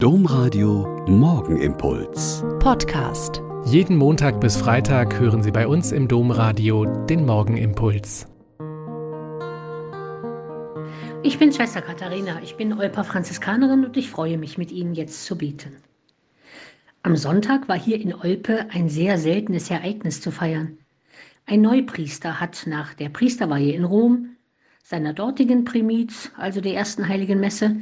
Domradio Morgenimpuls. Podcast. Jeden Montag bis Freitag hören Sie bei uns im Domradio den Morgenimpuls. Ich bin Schwester Katharina, ich bin Olper Franziskanerin und ich freue mich, mit Ihnen jetzt zu beten. Am Sonntag war hier in Olpe ein sehr seltenes Ereignis zu feiern. Ein Neupriester hat nach der Priesterweihe in Rom, seiner dortigen Primiz, also der ersten heiligen Messe,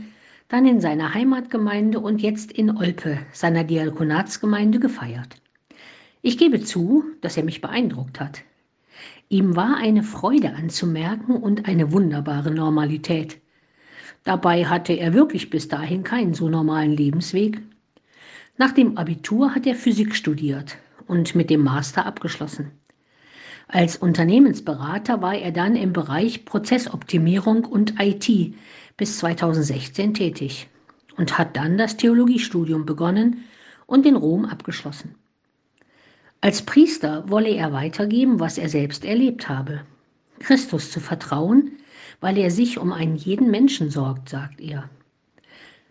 dann in seiner Heimatgemeinde und jetzt in Olpe, seiner Diakonatsgemeinde, gefeiert. Ich gebe zu, dass er mich beeindruckt hat. Ihm war eine Freude anzumerken und eine wunderbare Normalität. Dabei hatte er wirklich bis dahin keinen so normalen Lebensweg. Nach dem Abitur hat er Physik studiert und mit dem Master abgeschlossen. Als Unternehmensberater war er dann im Bereich Prozessoptimierung und IT bis 2016 tätig und hat dann das Theologiestudium begonnen und in Rom abgeschlossen. Als Priester wolle er weitergeben, was er selbst erlebt habe. Christus zu vertrauen, weil er sich um einen jeden Menschen sorgt, sagt er.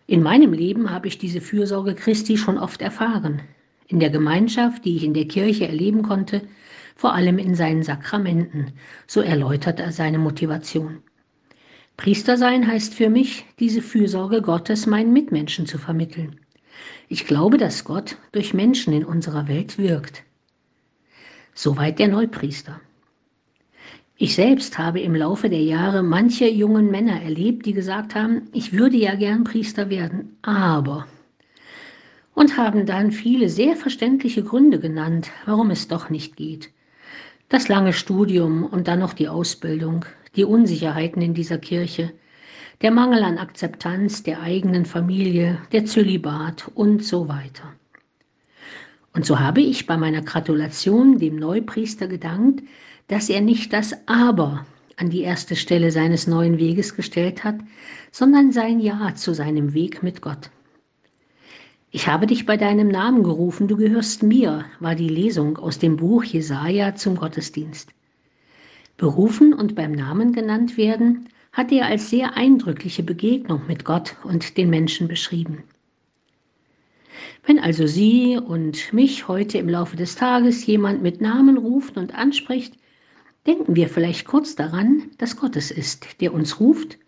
In meinem Leben habe ich diese Fürsorge Christi schon oft erfahren. In der Gemeinschaft, die ich in der Kirche erleben konnte, vor allem in seinen Sakramenten, so erläutert er seine Motivation. Priester sein heißt für mich, diese Fürsorge Gottes meinen Mitmenschen zu vermitteln. Ich glaube, dass Gott durch Menschen in unserer Welt wirkt. Soweit der Neupriester. Ich selbst habe im Laufe der Jahre manche jungen Männer erlebt, die gesagt haben, ich würde ja gern Priester werden, aber und haben dann viele sehr verständliche Gründe genannt, warum es doch nicht geht. Das lange Studium und dann noch die Ausbildung, die Unsicherheiten in dieser Kirche, der Mangel an Akzeptanz der eigenen Familie, der Zölibat und so weiter. Und so habe ich bei meiner Gratulation dem Neupriester gedankt, dass er nicht das Aber an die erste Stelle seines neuen Weges gestellt hat, sondern sein Ja zu seinem Weg mit Gott. Ich habe dich bei deinem Namen gerufen, du gehörst mir, war die Lesung aus dem Buch Jesaja zum Gottesdienst. Berufen und beim Namen genannt werden, hat er als sehr eindrückliche Begegnung mit Gott und den Menschen beschrieben. Wenn also Sie und mich heute im Laufe des Tages jemand mit Namen ruft und anspricht, denken wir vielleicht kurz daran, dass Gott es ist, der uns ruft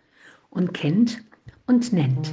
und kennt und nennt.